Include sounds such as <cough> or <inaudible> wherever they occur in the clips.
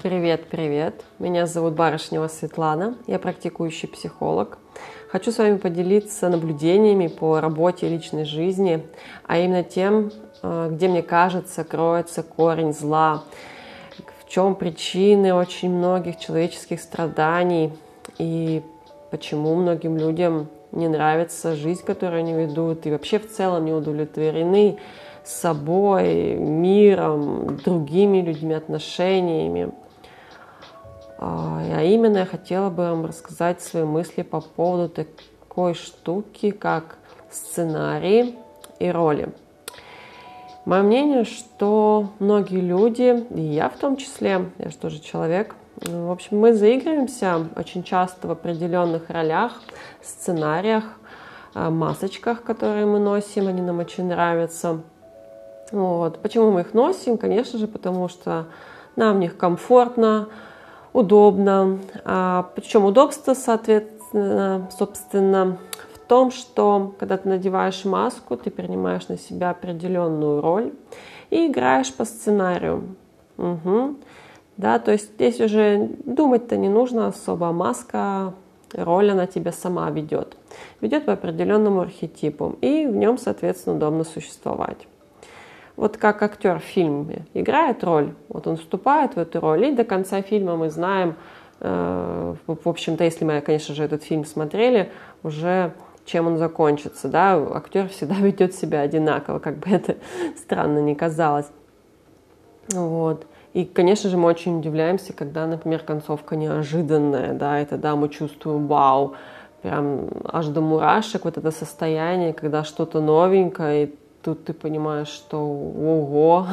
Привет, привет. Меня зовут Барышнева Светлана. Я практикующий психолог. Хочу с вами поделиться наблюдениями по работе и личной жизни, а именно тем, э, где мне кажется кроется корень зла, в чем причины очень многих человеческих страданий и почему многим людям не нравится жизнь, которую они ведут, и вообще в целом не удовлетворены собой, миром, другими людьми, отношениями. А, а именно я хотела бы вам рассказать свои мысли по поводу такой штуки, как сценарии и роли. Мое мнение, что многие люди, и я в том числе, я же тоже человек, в общем, мы заигрываемся очень часто в определенных ролях, сценариях, а, масочках, которые мы носим, они нам очень нравятся. Вот. Почему мы их носим? Конечно же, потому что нам в них комфортно, удобно. А, причем удобство, соответственно, собственно, в том, что когда ты надеваешь маску, ты принимаешь на себя определенную роль и играешь по сценарию. Угу. Да, то есть здесь уже думать-то не нужно особо. Маска, роль она тебя сама ведет. Ведет по определенному архетипу. И в нем, соответственно, удобно существовать вот как актер в фильме играет роль, вот он вступает в эту роль, и до конца фильма мы знаем, э, в общем-то, если мы, конечно же, этот фильм смотрели, уже чем он закончится, да, актер всегда <laughs> ведет себя одинаково, как бы это <laughs> странно не казалось. Вот. И, конечно же, мы очень удивляемся, когда, например, концовка неожиданная, да, и тогда мы чувствуем вау, прям аж до мурашек вот это состояние, когда что-то новенькое, и тут ты понимаешь, что ого,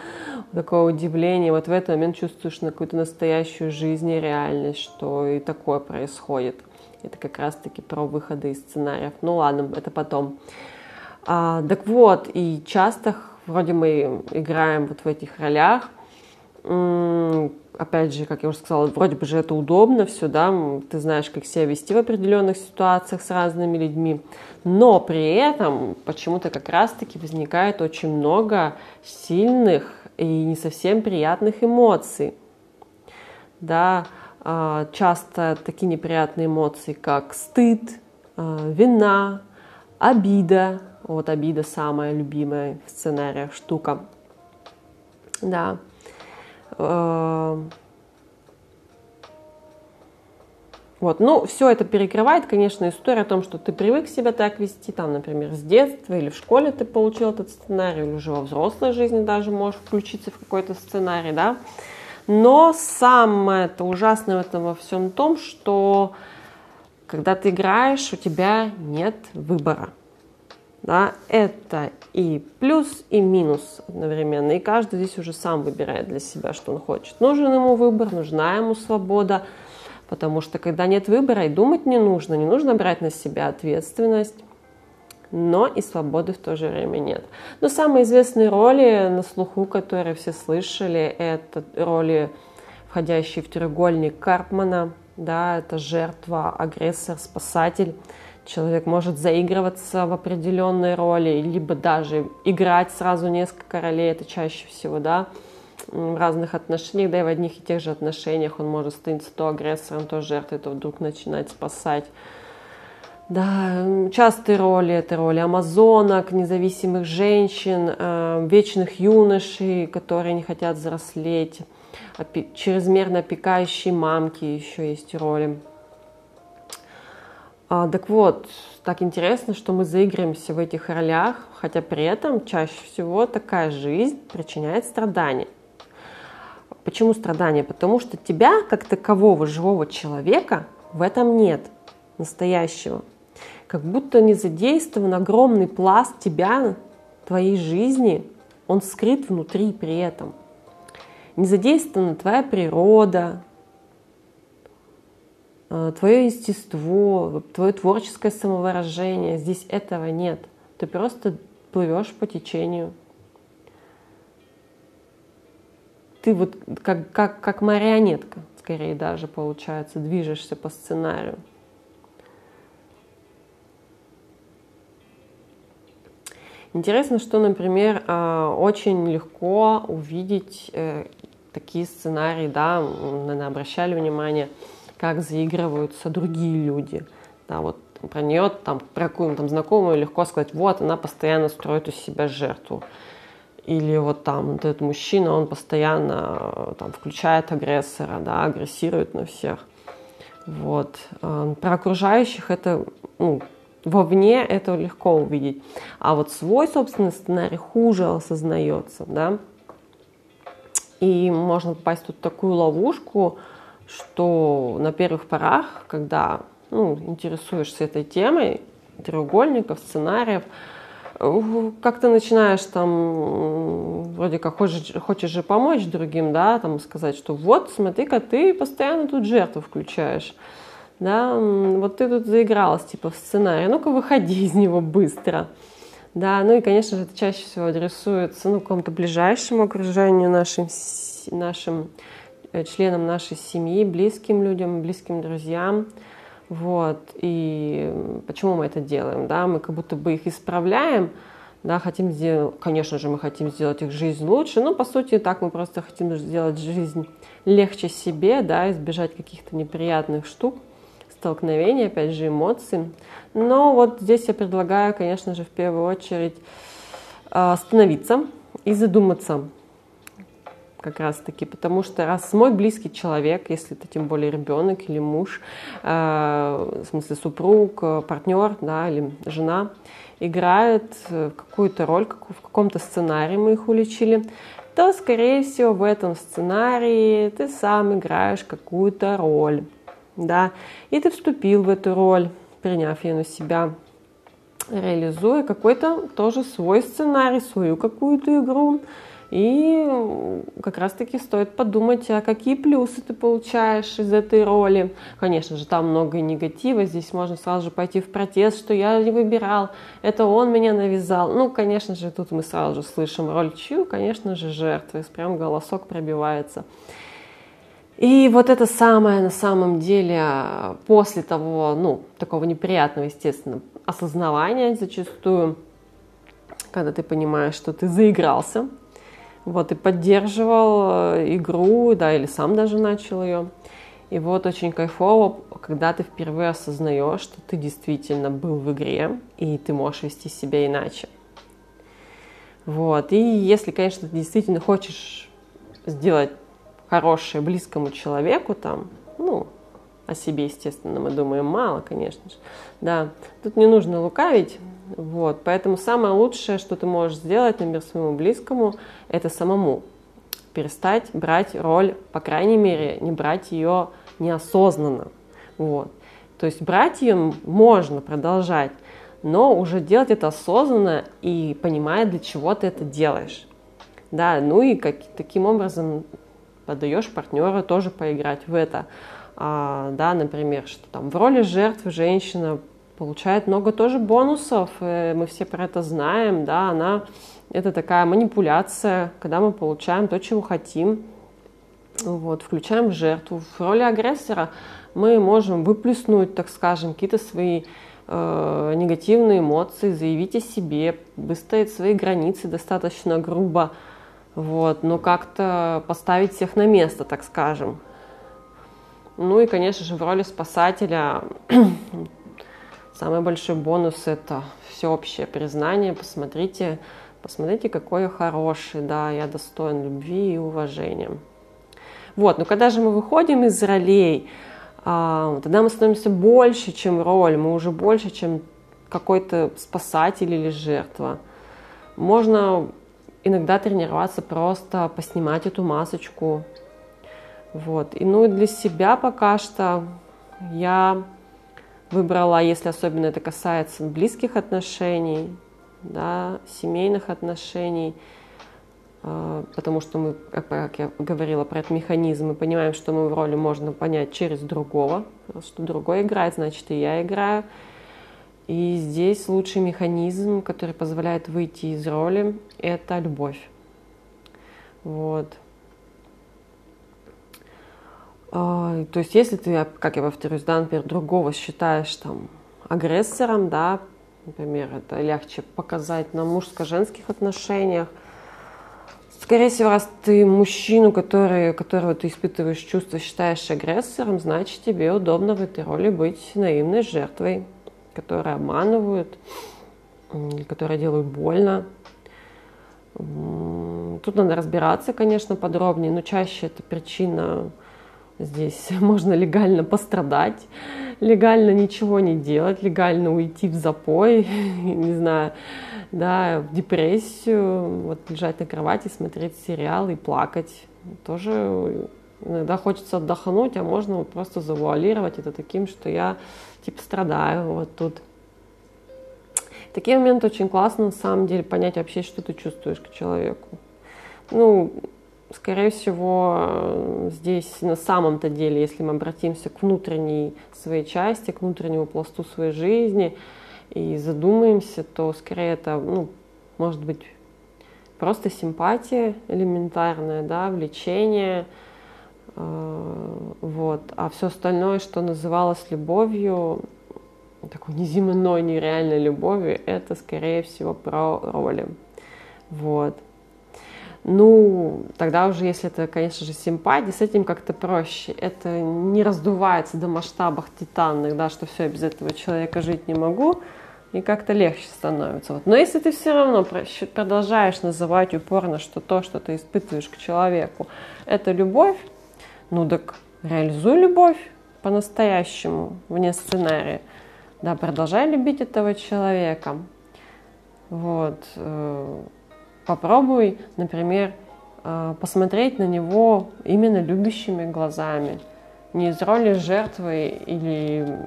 <laughs> такое удивление. Вот в этот момент чувствуешь на какую-то настоящую жизнь и реальность, что и такое происходит. Это как раз-таки про выходы из сценариев. Ну ладно, это потом. А, так вот, и часто вроде мы играем вот в этих ролях, опять же, как я уже сказала, вроде бы же это удобно все, да, ты знаешь, как себя вести в определенных ситуациях с разными людьми, но при этом почему-то как раз-таки возникает очень много сильных и не совсем приятных эмоций, да, а, часто такие неприятные эмоции, как стыд, а, вина, обида, вот обида самая любимая в сценариях штука, да, вот. Ну, все это перекрывает, конечно, история о том, что ты привык себя так вести, там, например, с детства или в школе ты получил этот сценарий, или уже во взрослой жизни даже можешь включиться в какой-то сценарий, да. Но самое это ужасное в этом во всем том, что когда ты играешь, у тебя нет выбора. Да, это и плюс, и минус одновременно. И каждый здесь уже сам выбирает для себя, что он хочет. Нужен ему выбор, нужна ему свобода. Потому что когда нет выбора, и думать не нужно, не нужно брать на себя ответственность, но и свободы в то же время нет. Но самые известные роли на слуху, которые все слышали, это роли, входящие в треугольник Карпмана, да, это жертва, агрессор, спасатель человек может заигрываться в определенной роли, либо даже играть сразу несколько ролей, это чаще всего, да, в разных отношениях, да и в одних и тех же отношениях он может становиться то агрессором, то жертвой, то вдруг начинать спасать. Да, частые роли это роли амазонок, независимых женщин, э, вечных юношей, которые не хотят взрослеть, чрезмерно опекающие мамки еще есть роли. А, так вот, так интересно, что мы заигрываемся в этих ролях, хотя при этом чаще всего такая жизнь причиняет страдания. Почему страдания? Потому что тебя, как такового живого человека, в этом нет настоящего. Как будто не задействован огромный пласт тебя, твоей жизни, он скрыт внутри при этом. Не задействована твоя природа, твое естество, твое творческое самовыражение. Здесь этого нет. Ты просто плывешь по течению. Ты вот как, как, как марионетка, скорее даже получается, движешься по сценарию. Интересно, что, например, э, очень легко увидеть, э, такие сценарии, да, наверное, обращали внимание, как заигрываются другие люди. Да, вот про нее, там, про какую-нибудь там знакомую легко сказать, вот, она постоянно строит из себя жертву. Или вот там вот этот мужчина, он постоянно там, включает агрессора, да, агрессирует на всех. Вот. Э, про окружающих это, ну, вовне это легко увидеть. А вот свой собственный сценарий хуже осознается, да. И можно попасть тут в такую ловушку, что на первых порах, когда ну, интересуешься этой темой, треугольников, сценариев, как ты начинаешь там, вроде как хочешь, хочешь же помочь другим, да, там сказать, что вот, смотри-ка, ты постоянно тут жертву включаешь, да, вот ты тут заигралась, типа, в сценарий, ну-ка выходи из него быстро, да, ну и, конечно же, это чаще всего адресуется, ну, какому-то ближайшему окружению нашим, нашим э, членам нашей семьи, близким людям, близким друзьям, вот. И почему мы это делаем? Да? Мы как будто бы их исправляем, да, хотим сделать, конечно же, мы хотим сделать их жизнь лучше, но по сути так мы просто хотим сделать жизнь легче себе, да, избежать каких-то неприятных штук, столкновений, опять же, эмоций. Но вот здесь я предлагаю, конечно же, в первую очередь а, остановиться и задуматься, как раз таки, потому что раз мой близкий человек, если это тем более ребенок или муж, э, в смысле супруг, э, партнер, да, или жена, играет э, какую-то роль, как, в каком-то сценарии мы их уличили, то, скорее всего, в этом сценарии ты сам играешь какую-то роль, да, и ты вступил в эту роль, приняв ее на себя, реализуя какой-то тоже свой сценарий, свою какую-то игру, и как раз-таки стоит подумать, а какие плюсы ты получаешь из этой роли. Конечно же, там много негатива, здесь можно сразу же пойти в протест, что я не выбирал, это он меня навязал. Ну, конечно же, тут мы сразу же слышим роль чью, конечно же, жертвы, прям голосок пробивается. И вот это самое на самом деле после того, ну, такого неприятного, естественно, осознавания зачастую, когда ты понимаешь, что ты заигрался, вот, и поддерживал э, игру, да, или сам даже начал ее. И вот очень кайфово, когда ты впервые осознаешь, что ты действительно был в игре, и ты можешь вести себя иначе. Вот. И если, конечно, ты действительно хочешь сделать хорошее близкому человеку, там, ну, о себе, естественно, мы думаем мало, конечно же. Да, тут не нужно лукавить, вот, поэтому самое лучшее, что ты можешь сделать, например, своему близкому, это самому перестать брать роль, по крайней мере, не брать ее неосознанно. Вот. То есть брать ее можно продолжать, но уже делать это осознанно и понимая, для чего ты это делаешь. Да, ну и как, таким образом подаешь партнера тоже поиграть в это. А, да, например, что там в роли жертвы женщина получает много тоже бонусов, мы все про это знаем, да, она, это такая манипуляция, когда мы получаем то, чего хотим, вот, включаем жертву. В роли агрессора мы можем выплеснуть, так скажем, какие-то свои э, негативные эмоции, заявить о себе, выставить свои границы достаточно грубо, вот, но как-то поставить всех на место, так скажем. Ну и, конечно же, в роли спасателя самый большой бонус – это всеобщее признание. Посмотрите, посмотрите, какой я хороший, да, я достоин любви и уважения. Вот, но когда же мы выходим из ролей, а, тогда мы становимся больше, чем роль, мы уже больше, чем какой-то спасатель или жертва. Можно иногда тренироваться просто поснимать эту масочку, вот. И ну и для себя пока что я выбрала, если особенно это касается близких отношений, да, семейных отношений, э, потому что мы, как я говорила про этот механизм, мы понимаем, что мы в роли можно понять через другого, что другой играет, значит и я играю. И здесь лучший механизм, который позволяет выйти из роли, это любовь. Вот. А, то есть, если ты, как я повторюсь, да, например, другого считаешь там агрессором, да, например, это легче показать на мужско-женских отношениях, Скорее всего, раз ты мужчину, который, которого ты испытываешь чувства, считаешь агрессором, значит, тебе удобно в этой роли быть наивной жертвой, которая обманывают, которая делают больно. Тут надо разбираться, конечно, подробнее, но чаще это причина здесь <laughs> можно легально пострадать, легально ничего не делать, легально уйти в запой, <laughs> не знаю, да, в депрессию, вот лежать на кровати, смотреть сериал и плакать. Тоже иногда хочется отдохнуть, а можно просто завуалировать это таким, что я типа страдаю вот тут. Такие моменты очень классно на самом деле понять вообще, что ты чувствуешь к человеку. Ну, скорее всего, здесь на самом-то деле, если мы обратимся к внутренней своей части, к внутреннему пласту своей жизни и задумаемся, то скорее это, ну, может быть, просто симпатия элементарная, да, влечение, э, вот, а все остальное, что называлось любовью, такой неземной, нереальной любовью, это, скорее всего, про роли, вот. Ну, тогда уже, если это, конечно же, симпатия, с этим как-то проще. Это не раздувается до масштабов титанных, да, что все, без этого человека жить не могу, и как-то легче становится. Вот. Но если ты все равно продолжаешь называть упорно, что то, что ты испытываешь к человеку, это любовь, ну так реализуй любовь по-настоящему, вне сценария. Да, продолжай любить этого человека. Вот. Э, попробуй, например, э, посмотреть на него именно любящими глазами. Не из роли жертвы или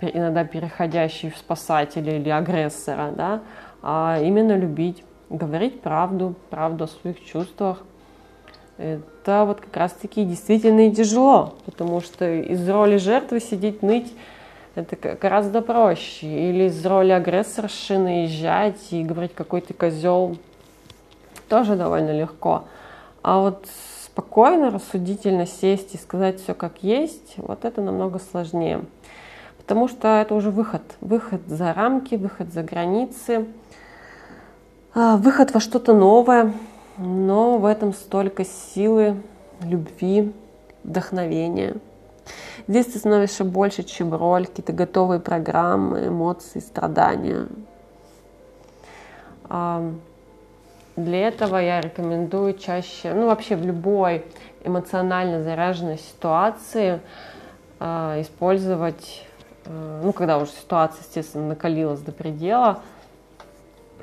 иногда переходящей в спасателя или агрессора, да, а именно любить, говорить правду, правду о своих чувствах. Это вот как раз-таки действительно и тяжело, потому что из роли жертвы сидеть, ныть, это гораздо проще. Или из роли агрессорши наезжать и говорить, какой ты козел, тоже довольно легко. А вот спокойно, рассудительно сесть и сказать все как есть, вот это намного сложнее. Потому что это уже выход. Выход за рамки, выход за границы, а, выход во что-то новое. Но в этом столько силы, любви, вдохновения. Здесь ты становишься больше, чем роль, какие-то готовые программы, эмоции, страдания. Для этого я рекомендую чаще, ну вообще в любой эмоционально заряженной ситуации э, использовать, э, ну когда уже ситуация, естественно, накалилась до предела,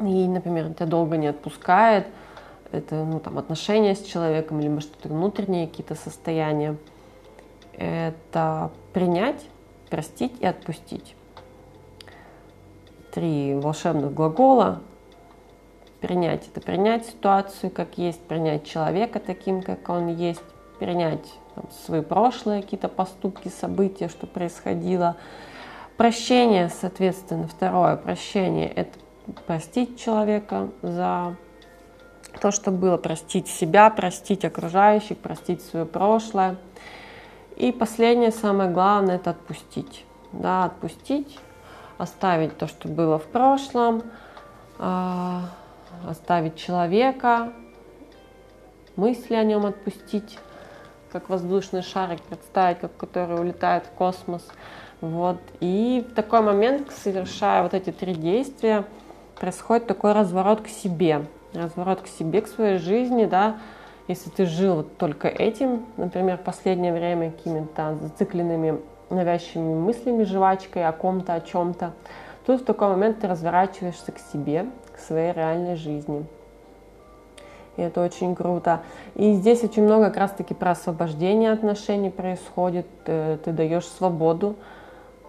и, например, тебя долго не отпускает, это ну, там, отношения с человеком, либо что-то внутренние какие-то состояния, это принять, простить и отпустить. Три волшебных глагола принять это, принять ситуацию как есть, принять человека таким, как он есть, принять там, свои прошлые какие-то поступки, события, что происходило. Прощение, соответственно, второе прощение – это простить человека за то, что было, простить себя, простить окружающих, простить свое прошлое. И последнее, самое главное, это отпустить. Да, отпустить, оставить то, что было в прошлом, а, оставить человека, мысли о нем отпустить, как воздушный шарик представить, как который улетает в космос. Вот. И в такой момент, совершая вот эти три действия, происходит такой разворот к себе. Разворот к себе, к своей жизни, да. Если ты жил вот только этим, например, в последнее время какими-то зацикленными навязчивыми мыслями, жвачкой о ком-то, о чем-то, тут в такой момент ты разворачиваешься к себе, своей реальной жизни. И это очень круто. И здесь очень много как раз-таки про освобождение отношений происходит. Ты, э, ты даешь свободу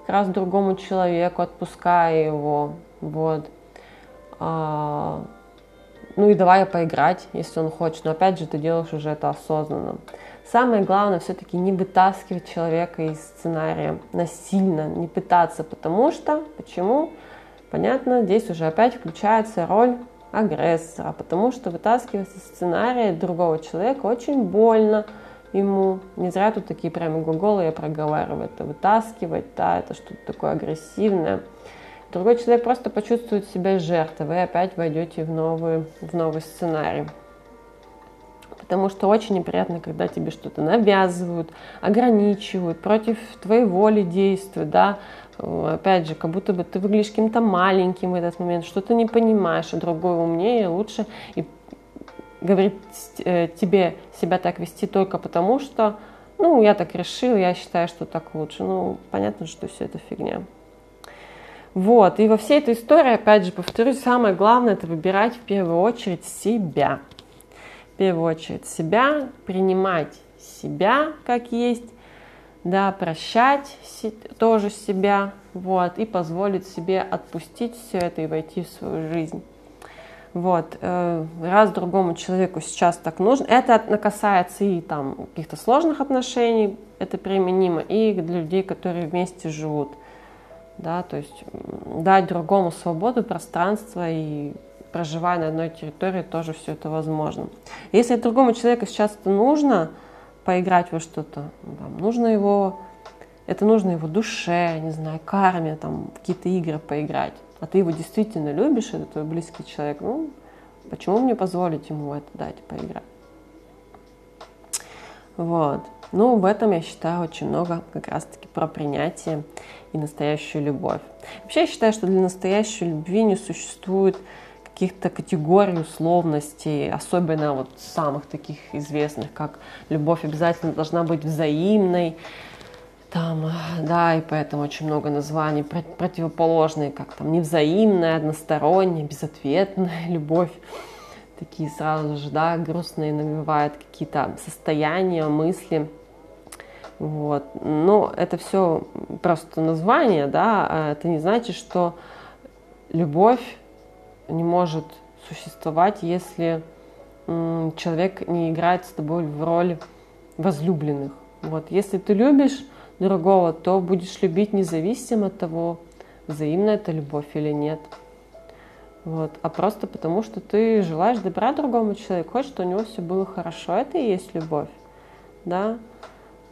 как раз другому человеку, отпуская его. Вот. Ну и давай поиграть, если он хочет. Но опять же, ты делаешь уже это осознанно. Самое главное все-таки не вытаскивать человека из сценария насильно, не пытаться, потому что, почему? понятно, здесь уже опять включается роль агрессора, потому что вытаскивать из сценария другого человека очень больно ему. Не зря тут такие прямо глаголы я проговариваю. Это вытаскивать, да, это что-то такое агрессивное. Другой человек просто почувствует себя жертвой, вы опять войдете в новый, в новый сценарий. Потому что очень неприятно, когда тебе что-то навязывают, ограничивают, против твоей воли действуют, да, опять же, как будто бы ты выглядишь каким-то маленьким в этот момент, что ты не понимаешь, а другой умнее, лучше, и говорит э, тебе себя так вести только потому, что, ну, я так решил, я считаю, что так лучше. Ну, понятно, что все это фигня. Вот, и во всей этой истории, опять же, повторюсь, самое главное это выбирать в первую очередь себя. В первую очередь себя, принимать себя как есть, да, прощать тоже себя, вот, и позволить себе отпустить все это и войти в свою жизнь. Вот, э, раз другому человеку сейчас так нужно, это касается и там каких-то сложных отношений, это применимо, и для людей, которые вместе живут да, то есть дать другому свободу, пространство и проживая на одной территории, тоже все это возможно. Если другому человеку сейчас это нужно, поиграть во что-то, там, нужно его, это нужно его душе, не знаю, карме, там, какие-то игры поиграть, а ты его действительно любишь, это твой близкий человек, ну, почему мне позволить ему это дать, поиграть? Вот. Ну, в этом, я считаю, очень много как раз-таки про принятие и настоящую любовь. Вообще, я считаю, что для настоящей любви не существует каких-то категорий условностей, особенно вот самых таких известных, как любовь обязательно должна быть взаимной, там, да, и поэтому очень много названий противоположные, как там невзаимная, односторонняя, безответная <laughs> любовь такие сразу же, да, грустные навевают какие-то состояния, мысли. Вот. Но это все просто название, да, а это не значит, что любовь не может существовать, если человек не играет с тобой в роли возлюбленных. Вот. Если ты любишь другого, то будешь любить независимо от того, взаимна это любовь или нет. Вот. А просто потому, что ты желаешь добра другому человеку, хочешь, чтобы у него все было хорошо. Это и есть любовь. Да?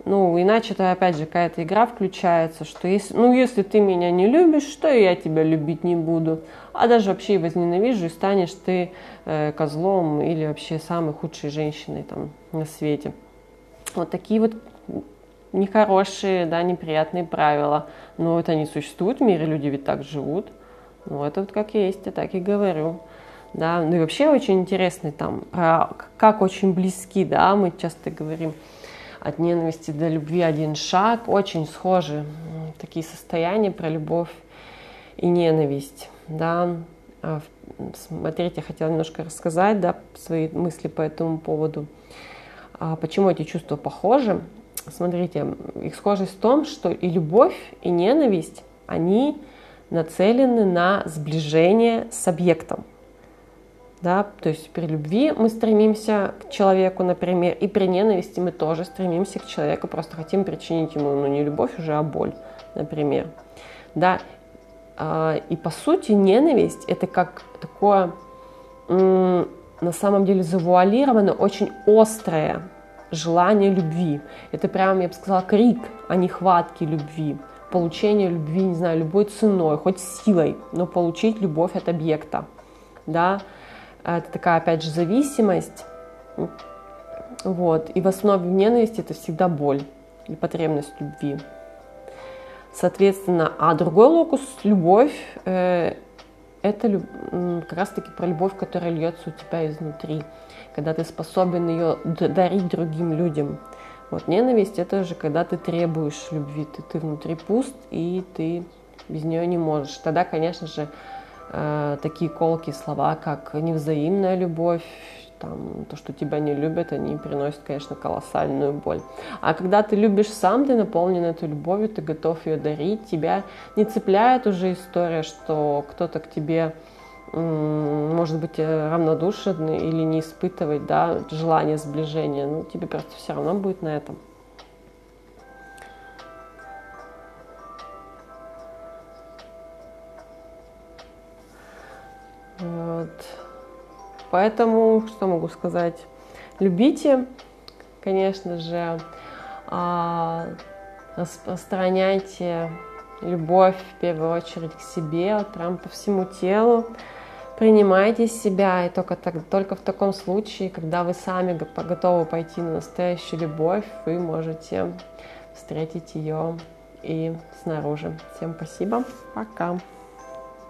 Ну, иначе это опять же какая-то игра включается, что если, ну, если ты меня не любишь, что я тебя любить не буду. А даже вообще возненавижу, и станешь ты э, козлом или вообще самой худшей женщиной там на свете. Вот такие вот нехорошие, да, неприятные правила. Но это не существует в мире, люди ведь так живут. Ну, это вот как есть, я так и говорю. Да, ну и вообще очень интересный там, про как очень близки, да, мы часто говорим, от ненависти до любви один шаг, очень схожи такие состояния про любовь и ненависть, да. А, смотрите, я хотела немножко рассказать, да, свои мысли по этому поводу. А почему эти чувства похожи? Смотрите, их схожесть в том, что и любовь, и ненависть, они нацелены на сближение с объектом. Да, то есть при любви мы стремимся к человеку, например, и при ненависти мы тоже стремимся к человеку, просто хотим причинить ему, ну не любовь уже, а боль, например. Да, а, и по сути ненависть это как такое на самом деле завуалированное, очень острое желание любви. Это прям, я бы сказала, крик о нехватке любви получение любви, не знаю, любой ценой, хоть силой, но получить любовь от объекта, да, это такая, опять же, зависимость, вот, и в основе ненависти это всегда боль и потребность любви. Соответственно, а другой локус, любовь, э, это как раз-таки про любовь, которая льется у тебя изнутри, когда ты способен ее дарить другим людям, вот ненависть это же когда ты требуешь любви, ты, ты внутри пуст и ты без нее не можешь. Тогда, конечно же, э, такие колкие слова, как невзаимная любовь, там, то, что тебя не любят, они приносят, конечно, колоссальную боль. А когда ты любишь сам, ты наполнен этой любовью, ты готов ее дарить, тебя не цепляет уже история, что кто-то к тебе может быть э, равнодушен или не испытывать да, желание сближения, ну, тебе просто все равно будет на этом. Поэтому, что могу сказать? Любите, конечно же, а, распространяйте любовь в первую очередь к себе, прям по всему телу, Принимайте себя, и только, так, только в таком случае, когда вы сами готовы пойти на настоящую любовь, вы можете встретить ее и снаружи. Всем спасибо, пока.